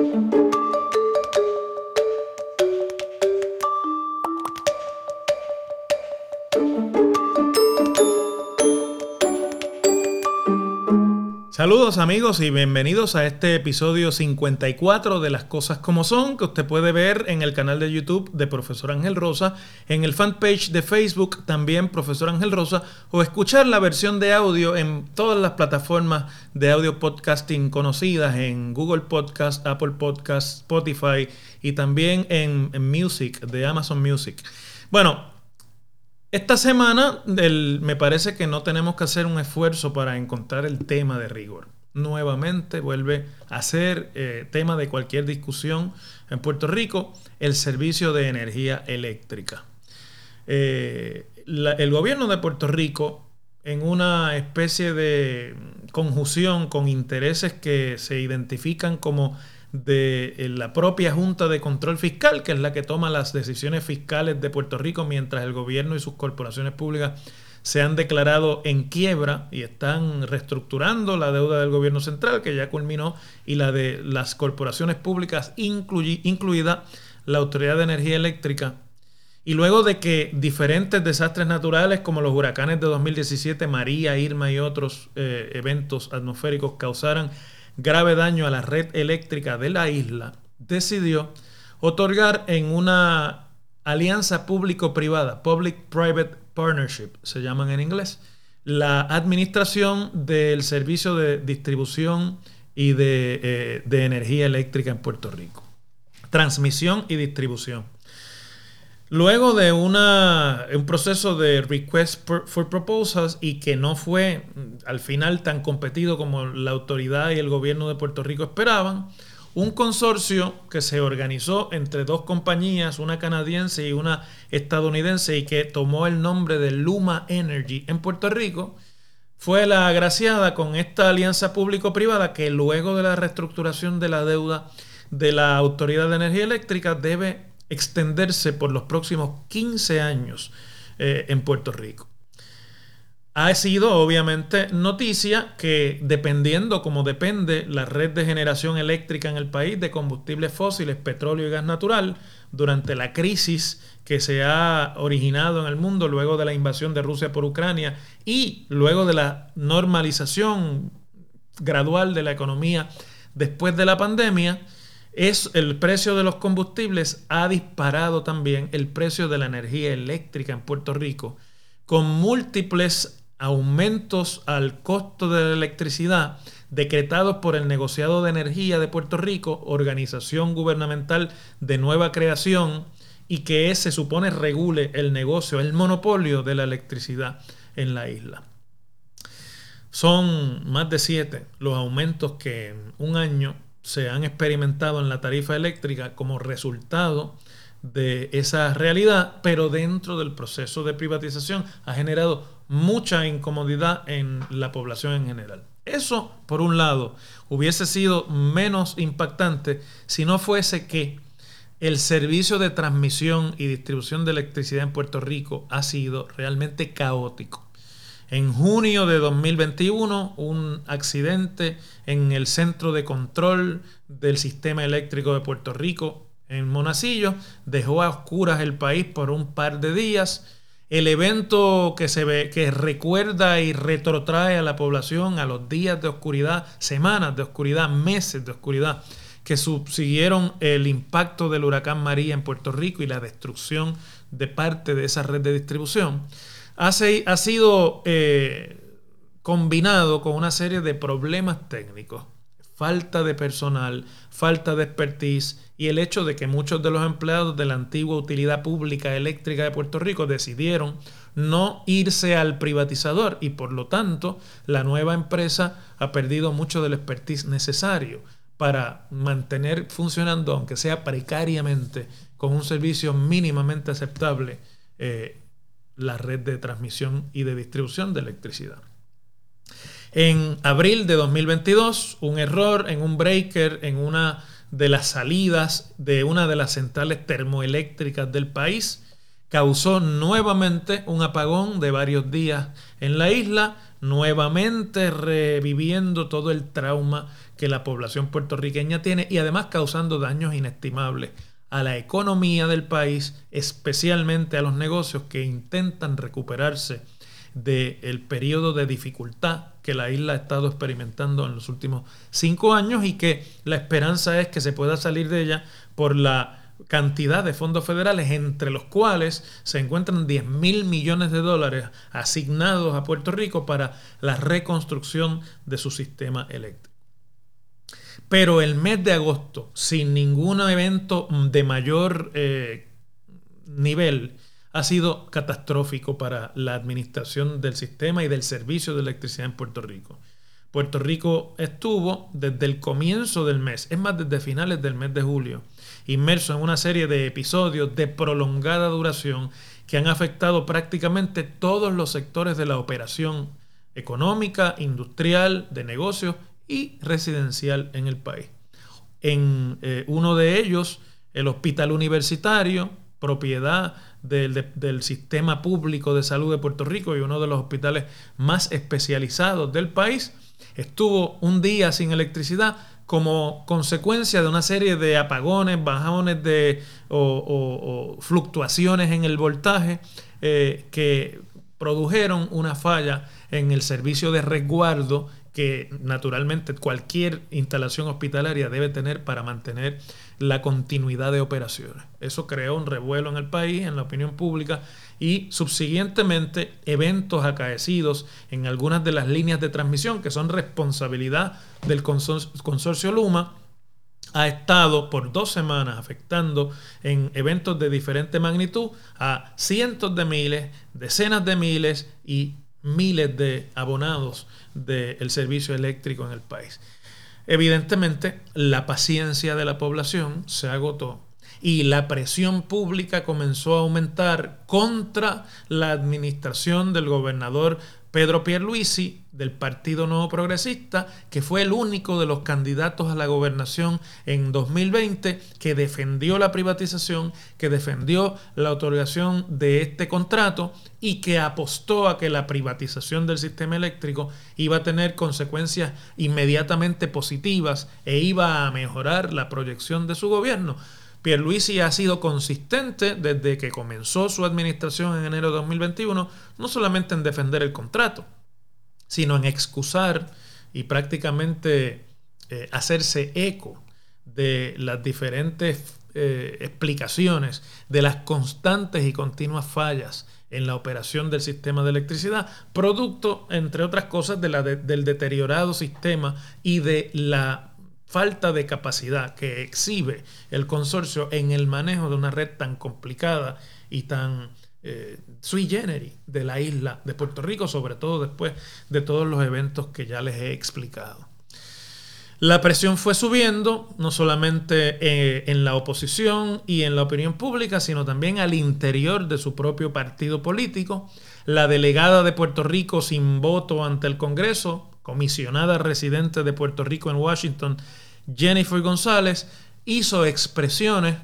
thank you. Saludos amigos y bienvenidos a este episodio 54 de Las Cosas como Son que usted puede ver en el canal de YouTube de Profesor Ángel Rosa, en el fanpage de Facebook también Profesor Ángel Rosa o escuchar la versión de audio en todas las plataformas de audio podcasting conocidas en Google Podcast, Apple Podcast, Spotify y también en, en Music de Amazon Music. Bueno, esta semana me parece que no tenemos que hacer un esfuerzo para encontrar el tema de rigor. Nuevamente vuelve a ser eh, tema de cualquier discusión en Puerto Rico el servicio de energía eléctrica. Eh, el gobierno de Puerto Rico, en una especie de conjunción con intereses que se identifican como de eh, la propia Junta de Control Fiscal, que es la que toma las decisiones fiscales de Puerto Rico mientras el gobierno y sus corporaciones públicas se han declarado en quiebra y están reestructurando la deuda del gobierno central, que ya culminó, y la de las corporaciones públicas, incluida la Autoridad de Energía Eléctrica. Y luego de que diferentes desastres naturales como los huracanes de 2017, María, Irma y otros eh, eventos atmosféricos causaran grave daño a la red eléctrica de la isla, decidió otorgar en una alianza público-privada, Public-Private Partnership, se llaman en inglés, la administración del servicio de distribución y de, eh, de energía eléctrica en Puerto Rico. Transmisión y distribución. Luego de una, un proceso de request for proposals y que no fue mm, al final tan competido como la autoridad y el gobierno de Puerto Rico esperaban, un consorcio que se organizó entre dos compañías, una canadiense y una estadounidense, y que tomó el nombre de Luma Energy en Puerto Rico, fue la agraciada con esta alianza público-privada que luego de la reestructuración de la deuda de la Autoridad de Energía Eléctrica debe extenderse por los próximos 15 años eh, en Puerto Rico. Ha sido obviamente noticia que dependiendo como depende la red de generación eléctrica en el país de combustibles fósiles, petróleo y gas natural, durante la crisis que se ha originado en el mundo luego de la invasión de Rusia por Ucrania y luego de la normalización gradual de la economía después de la pandemia, es el precio de los combustibles ha disparado también el precio de la energía eléctrica en Puerto Rico, con múltiples aumentos al costo de la electricidad decretados por el negociado de energía de Puerto Rico, organización gubernamental de nueva creación, y que se supone regule el negocio, el monopolio de la electricidad en la isla. Son más de siete los aumentos que en un año se han experimentado en la tarifa eléctrica como resultado de esa realidad, pero dentro del proceso de privatización ha generado mucha incomodidad en la población en general. Eso, por un lado, hubiese sido menos impactante si no fuese que el servicio de transmisión y distribución de electricidad en Puerto Rico ha sido realmente caótico. En junio de 2021, un accidente en el centro de control del sistema eléctrico de Puerto Rico, en Monacillo, dejó a oscuras el país por un par de días. El evento que se ve, que recuerda y retrotrae a la población a los días de oscuridad, semanas de oscuridad, meses de oscuridad, que subsiguieron el impacto del huracán María en Puerto Rico y la destrucción de parte de esa red de distribución ha, sido eh, combinado con una serie de problemas técnicos, falta de personal, falta de expertise y el hecho de que muchos de los empleados de la antigua utilidad pública eléctrica de Puerto Rico decidieron no irse al privatizador y por lo tanto la nueva empresa ha perdido mucho del expertise necesario para mantener funcionando, aunque sea precariamente, con un servicio mínimamente aceptable eh, la red de transmisión y de distribución de electricidad. En abril de 2022, un error en un breaker en una de las salidas de una de las centrales termoeléctricas del país causó nuevamente un apagón de varios días en la isla, nuevamente reviviendo todo el trauma que la población puertorriqueña tiene y además causando daños inestimables a la economía del país, especialmente a los negocios que intentan recuperarse del periodo de dificultad que la isla ha estado experimentando en los últimos cinco años y que la esperanza es que se pueda salir de ella por la cantidad de fondos federales, entre los cuales se encuentran 10 mil millones de dólares asignados a Puerto Rico para la reconstrucción de su sistema eléctrico. Pero el mes de agosto, sin ningún evento de mayor eh, nivel, ha sido catastrófico para la administración del sistema y del servicio de electricidad en Puerto Rico. Puerto Rico estuvo desde el comienzo del mes, es más, desde finales del mes de julio, inmerso en una serie de episodios de prolongada duración que han afectado prácticamente todos los sectores de la operación económica, industrial, de negocios y residencial en el país. En eh, uno de ellos, el hospital universitario, propiedad del, sistema público de salud de Puerto Rico y uno de los hospitales más especializados del país, estuvo un día sin electricidad como consecuencia de una serie de apagones, bajones de, o, fluctuaciones en el voltaje eh, que produjeron una falla en el servicio de resguardo que naturalmente cualquier instalación hospitalaria debe tener para mantener la continuidad de operaciones. Eso creó un revuelo en el país, en la opinión pública y subsiguientemente eventos acaecidos en algunas de las líneas de transmisión que son responsabilidad del consorcio Luma ha estado por dos semanas afectando en eventos de diferente magnitud a cientos de miles, decenas de miles y miles de abonados del servicio eléctrico en el país. Evidentemente, la paciencia de la población se agotó y la presión pública comenzó a aumentar contra la administración del gobernador Pedro Pierluisi del Partido Nuevo Progresista, que fue el único de los candidatos a la gobernación en 2020 que defendió la privatización, que defendió la otorgación de este contrato y que apostó a que la privatización del sistema eléctrico iba a tener consecuencias inmediatamente positivas e iba a mejorar la proyección de su gobierno. Pierluisi ha sido consistente desde que comenzó su administración en enero de 2021, no solamente en defender el contrato, sino en excusar y prácticamente eh, hacerse eco de las diferentes eh, explicaciones de las constantes y continuas fallas en la operación del sistema de electricidad, producto, entre otras cosas, del deteriorado sistema y de la falta de capacidad que exhibe el consorcio en el manejo de una red tan complicada y tan eh, sui generis de la isla de Puerto Rico, sobre todo después de todos los eventos que ya les he explicado. La presión fue subiendo, no solamente eh, en la oposición y en la opinión pública, sino también al interior de su propio partido político. La delegada de Puerto Rico sin voto ante el Congreso, comisionada residente de Puerto Rico en Washington, Jennifer González, hizo expresiones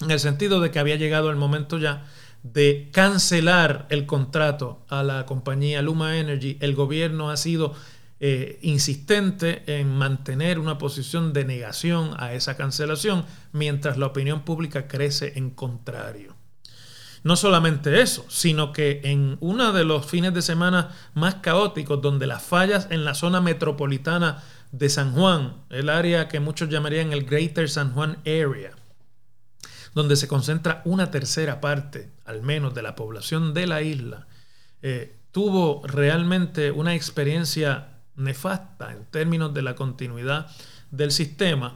en el sentido de que había llegado el momento ya de cancelar el contrato a la compañía Luma Energy. El gobierno ha sido eh, insistente en mantener una posición de negación a esa cancelación, mientras la opinión pública crece en contrario. No solamente eso, sino que en uno de los fines de semana más caóticos, donde las fallas en la zona metropolitana de San Juan, el área que muchos llamarían el Greater San Juan Area, donde se concentra una tercera parte, al menos, de la población de la isla, eh, tuvo realmente una experiencia nefasta en términos de la continuidad del sistema.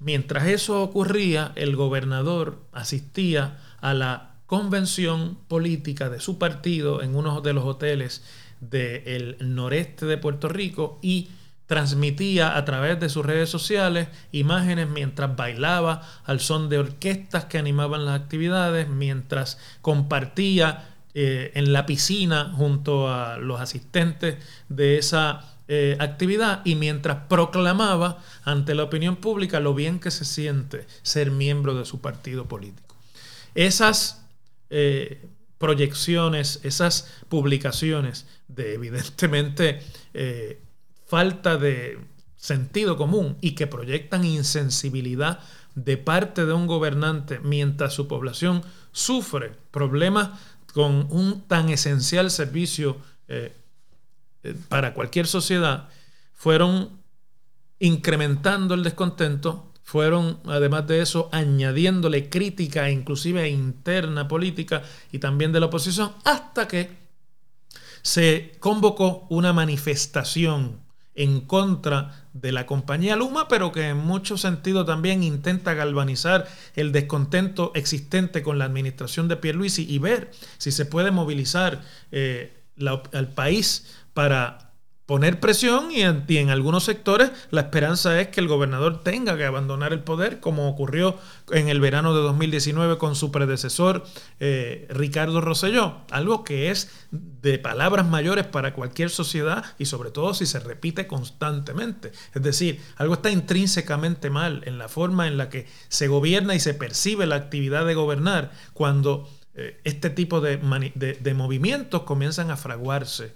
Mientras eso ocurría, el gobernador asistía a la convención política de su partido en uno de los hoteles del noreste de Puerto Rico y transmitía a través de sus redes sociales imágenes mientras bailaba al son de orquestas que animaban las actividades, mientras compartía eh, en la piscina junto a los asistentes de esa eh, actividad y mientras proclamaba ante la opinión pública lo bien que se siente ser miembro de su partido político. Esas eh, proyecciones, esas publicaciones de evidentemente eh, falta de sentido común y que proyectan insensibilidad de parte de un gobernante mientras su población sufre problemas con un tan esencial servicio eh, para cualquier sociedad, fueron incrementando el descontento, fueron además de eso añadiéndole crítica inclusive interna política y también de la oposición, hasta que se convocó una manifestación en contra de la compañía Luma, pero que en mucho sentido también intenta galvanizar el descontento existente con la administración de Pierluisi y ver si se puede movilizar eh, al país para poner presión y en, algunos sectores la esperanza es que el gobernador tenga que abandonar el poder, como ocurrió en el verano de 2019 con su predecesor eh, Ricardo Rosselló, algo que es de palabras mayores para cualquier sociedad y sobre todo si se repite constantemente. Es decir, algo está intrínsecamente mal en la forma en la que se gobierna y se percibe la actividad de gobernar cuando eh, este tipo de movimientos comienzan a fraguarse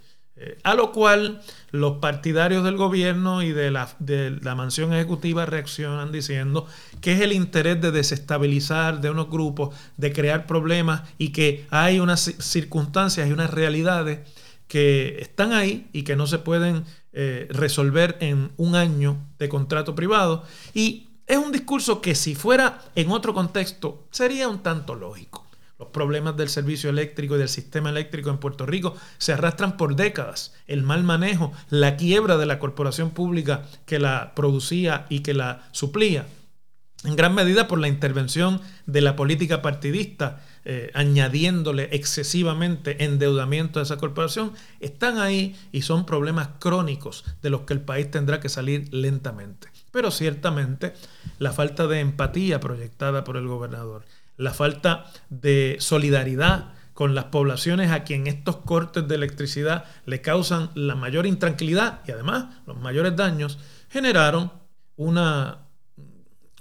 a lo cual los partidarios del gobierno y de la, de la, mansión ejecutiva reaccionan diciendo que es el interés de desestabilizar de unos grupos, de crear problemas y que hay unas circunstancias y unas realidades que están ahí y que no se pueden eh, resolver en un año de contrato privado. Y es un discurso que si fuera en otro contexto sería un tanto lógico. Los problemas del servicio eléctrico y del sistema eléctrico en Puerto Rico se arrastran por décadas. El mal manejo, la quiebra de la corporación pública que la producía y que la suplía, en gran medida por la intervención de la política partidista, eh, añadiéndole excesivamente endeudamiento a esa corporación, están ahí y son problemas crónicos de los que el país tendrá que salir lentamente. Pero ciertamente la falta de empatía proyectada por el gobernador, la falta de solidaridad con las poblaciones a quien estos cortes de electricidad le causan la mayor intranquilidad y además los mayores daños, generaron una,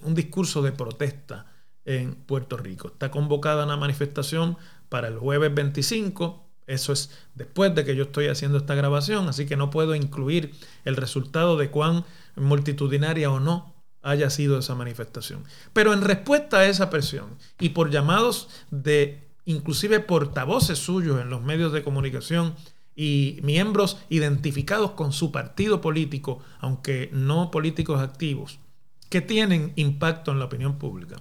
un discurso de protesta en Puerto Rico. Está convocada una manifestación para el jueves 25. Eso es después de que yo estoy haciendo esta grabación, así que no puedo incluir el resultado de cuán multitudinaria o no haya sido esa manifestación. Pero en respuesta a esa presión y por llamados de inclusive portavoces suyos en los medios de comunicación y miembros identificados con su partido político, aunque no políticos activos, que tienen impacto en la opinión pública.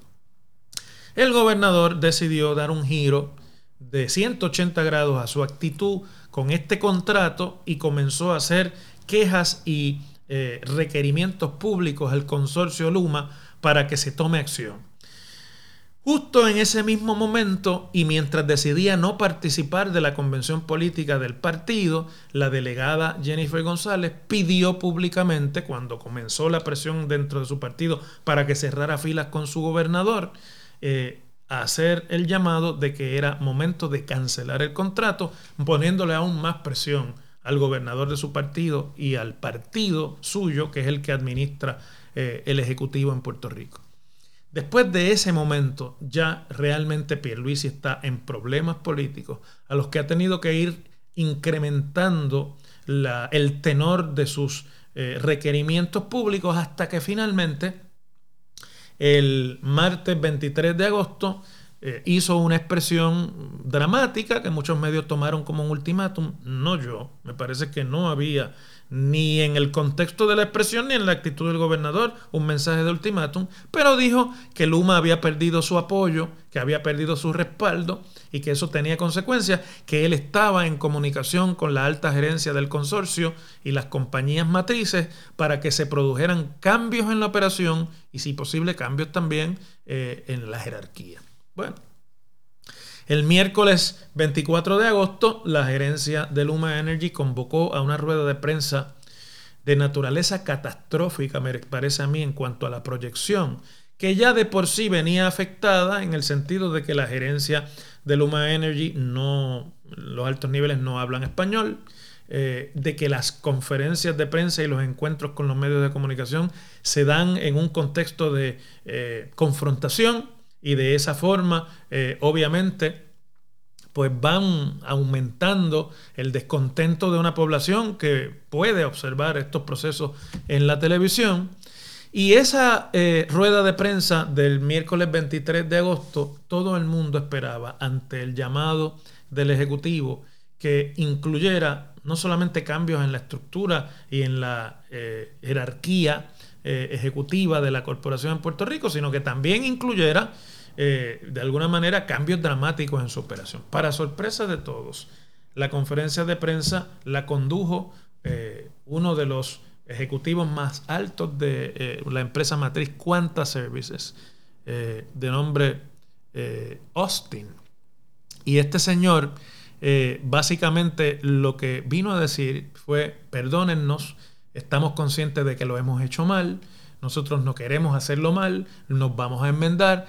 El gobernador decidió dar un giro de 180 grados a su actitud con este contrato y comenzó a hacer quejas y eh, requerimientos públicos al consorcio Luma para que se tome acción. Justo en ese mismo momento y mientras decidía no participar de la convención política del partido, la delegada Jennifer González pidió públicamente, cuando comenzó la presión dentro de su partido para que cerrara filas con su gobernador, eh, hacer el llamado de que era momento de cancelar el contrato, poniéndole aún más presión al gobernador de su partido y al partido suyo, que es el que administra eh, el Ejecutivo en Puerto Rico. Después de ese momento, ya realmente Pierluisi está en problemas políticos a los que ha tenido que ir incrementando el tenor de sus eh, requerimientos públicos hasta que finalmente el martes 23 de agosto eh, hizo una expresión dramática que muchos medios tomaron como un ultimátum, no yo, me parece que no había ni en el contexto de la expresión ni en la actitud del gobernador un mensaje de ultimátum, pero dijo que Luma había perdido su apoyo, que había perdido su respaldo y que eso tenía consecuencias, que él estaba en comunicación con la alta gerencia del consorcio y las compañías matrices para que se produjeran cambios en la operación y si posible cambios también eh, en la jerarquía. Bueno, el miércoles 24 de agosto, la gerencia de Luma Energy convocó a una rueda de prensa de naturaleza catastrófica, me parece a mí, en cuanto a la proyección, que ya de por sí venía afectada en el sentido de que la gerencia de Luma Energy no, los altos niveles no hablan español, eh, de que las conferencias de prensa y los encuentros con los medios de comunicación se dan en un contexto de eh, confrontación y de esa forma, eh, obviamente, pues van aumentando el descontento de una población que puede observar estos procesos en la televisión. Y esa eh, rueda de prensa del miércoles 23 de agosto, todo el mundo esperaba ante el llamado del Ejecutivo que incluyera no solamente cambios en la estructura y en la eh, jerarquía ejecutiva de la corporación en Puerto Rico, sino que también incluyera de alguna manera cambios dramáticos en su operación. Para sorpresa de todos, la conferencia de prensa la condujo uno de los ejecutivos más altos de eh, la empresa matriz Quanta Services, eh, de nombre eh, Austin. Y este señor básicamente lo que vino a decir fue, perdónennos, estamos conscientes de que lo hemos hecho mal, nosotros no queremos hacerlo mal, nos vamos a enmendar.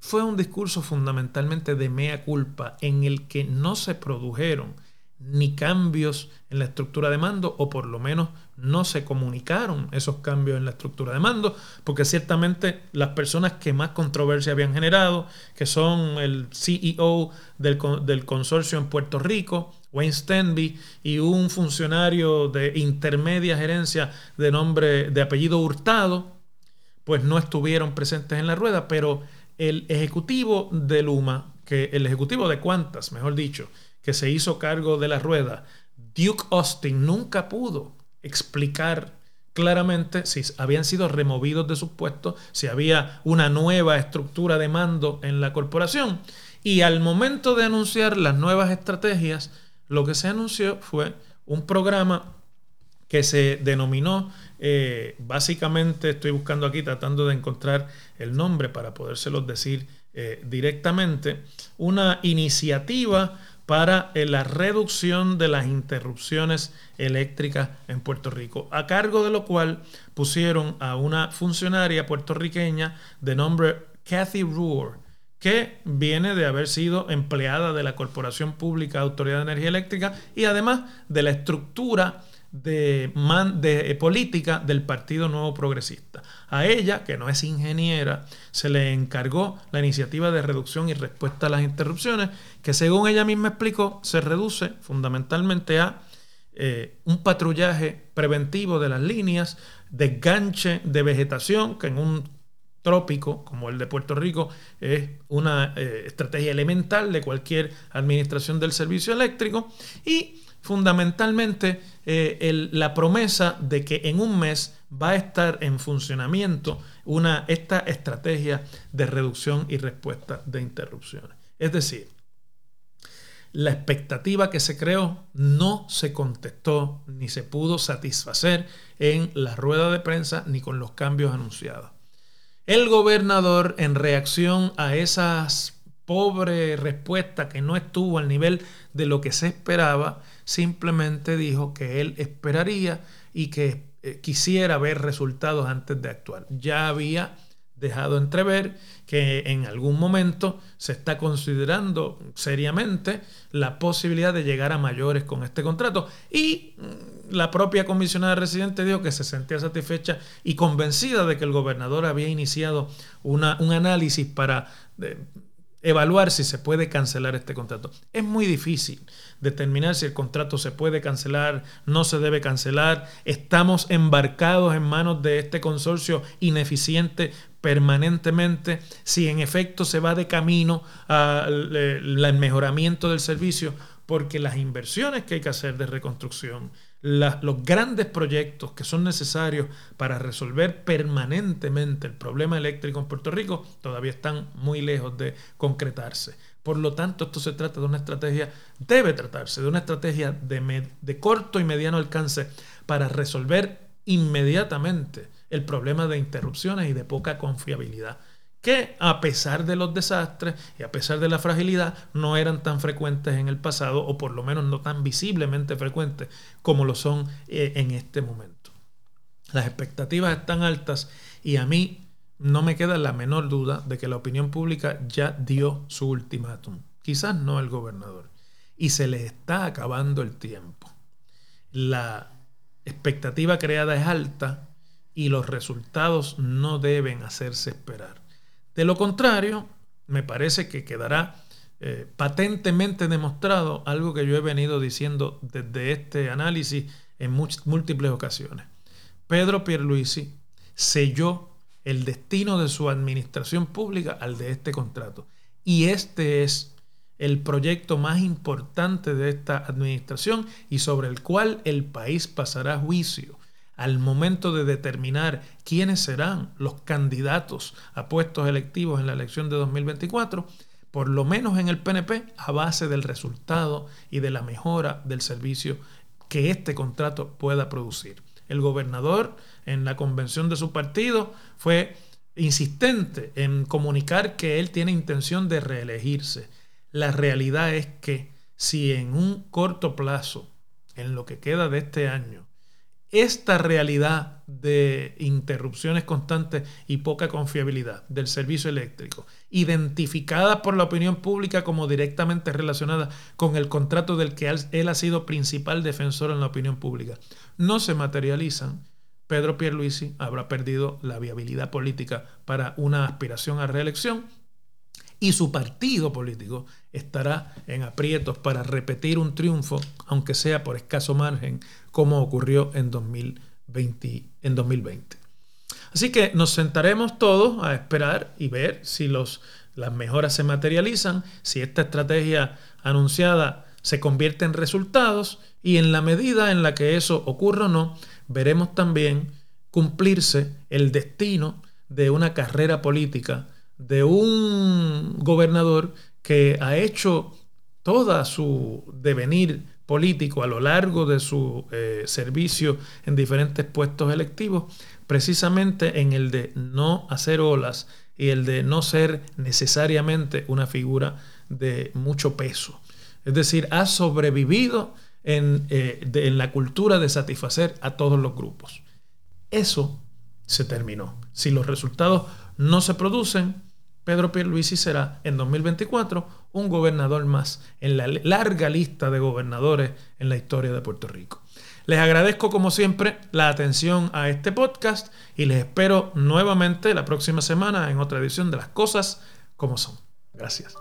Fue un discurso fundamentalmente de mea culpa en el que no se produjeron ni cambios en la estructura de mando, o por lo menos no se comunicaron esos cambios en la estructura de mando, porque ciertamente las personas que más controversia habían generado, que son el CEO del, consorcio en Puerto Rico, Wayne Stanby, y un funcionario de intermedia gerencia de nombre, de apellido Hurtado, pues no estuvieron presentes en la rueda, pero el ejecutivo de Luma, que el ejecutivo de Cuantas, mejor dicho, que se hizo cargo de la rueda, Duke Austin nunca pudo explicar claramente si habían sido removidos de sus puestos, si había una nueva estructura de mando en la corporación. Y al momento de anunciar las nuevas estrategias, lo que se anunció fue un programa que se denominó, eh, básicamente estoy buscando aquí tratando de encontrar el nombre para podérselos decir eh, directamente, una iniciativa para eh, la reducción de las interrupciones eléctricas en Puerto Rico, a cargo de lo cual pusieron a una funcionaria puertorriqueña de nombre Kathy Rohr, que viene de haber sido empleada de la Corporación Pública Autoridad de Energía Eléctrica y además de la estructura de, de, política del Partido Nuevo Progresista. A ella, que no es ingeniera, se le encargó la iniciativa de reducción y respuesta a las interrupciones, que según ella misma explicó, se reduce fundamentalmente a eh, un patrullaje preventivo de las líneas, desganche de vegetación, que en un trópico como el de Puerto Rico es una eh, estrategia elemental de cualquier administración del servicio eléctrico y fundamentalmente eh, la promesa de que en un mes va a estar en funcionamiento una, esta estrategia de reducción y respuesta de interrupciones. Es decir, la expectativa que se creó no se contestó ni se pudo satisfacer en la rueda de prensa ni con los cambios anunciados. El gobernador, en reacción a esas pobre respuesta que no estuvo al nivel de lo que se esperaba, simplemente dijo que él esperaría y que eh, quisiera ver resultados antes de actuar. Ya había dejado entrever que en algún momento se está considerando seriamente la posibilidad de llegar a mayores con este contrato y mm, la propia comisionada residente dijo que se sentía satisfecha y convencida de que el gobernador había iniciado una, un análisis para evaluar si se puede cancelar este contrato. Es muy difícil determinar si el contrato se puede cancelar, no se debe cancelar. Estamos embarcados en manos de este consorcio ineficiente permanentemente, si en efecto se va de camino al mejoramiento del servicio, porque las inversiones que hay que hacer de reconstrucción, los grandes proyectos que son necesarios para resolver permanentemente el problema eléctrico en Puerto Rico todavía están muy lejos de concretarse. Por lo tanto, esto se trata de una estrategia, debe tratarse de una estrategia de, de corto y mediano alcance para resolver inmediatamente el problema de interrupciones y de poca confiabilidad que a pesar de los desastres y a pesar de la fragilidad no eran tan frecuentes en el pasado o por lo menos no tan visiblemente frecuentes como lo son eh, en este momento. Las expectativas están altas y a mí no me queda la menor duda de que la opinión pública ya dio su ultimátum. Quizás no el gobernador. Y se le está acabando el tiempo. La expectativa creada es alta y los resultados no deben hacerse esperar. De lo contrario, me parece que quedará eh, patentemente demostrado algo que yo he venido diciendo desde este análisis en múltiples ocasiones. Pedro Pierluisi selló el destino de su administración pública al de este contrato. Y este es el proyecto más importante de esta administración y sobre el cual el país pasará juicio al momento de determinar quiénes serán los candidatos a puestos electivos en la elección de 2024 por lo menos en el PNP, a base del resultado y de la mejora del servicio que este contrato pueda producir. El gobernador en la convención de su partido fue insistente en comunicar que él tiene intención de reelegirse. La realidad es que si en un corto plazo, en lo que queda de este año, esta realidad de interrupciones constantes y poca confiabilidad del servicio eléctrico, identificada por la opinión pública como directamente relacionada con el contrato del que él ha sido principal defensor en la opinión pública, no se materializan, Pedro Pierluisi habrá perdido la viabilidad política para una aspiración a reelección y su partido político estará en aprietos para repetir un triunfo, aunque sea por escaso margen, como ocurrió en 2020. En 2020. Así que nos sentaremos todos a esperar y ver si los, las mejoras se materializan, si esta estrategia anunciada se convierte en resultados y en la medida en la que eso ocurra o no, veremos también cumplirse el destino de una carrera política de un gobernador que ha hecho toda su devenir político a lo largo de su eh, servicio en diferentes puestos electivos, precisamente en el de no hacer olas y el de no ser necesariamente una figura de mucho peso. Es decir, ha sobrevivido en, eh, en la cultura de satisfacer a todos los grupos. Eso se terminó. Si los resultados no se producen, Pedro Pierluisi será en 2024 un gobernador más en la larga lista de gobernadores en la historia de Puerto Rico. Les agradezco como siempre la atención a este podcast y les espero nuevamente la próxima semana en otra edición de las cosas como son. Gracias.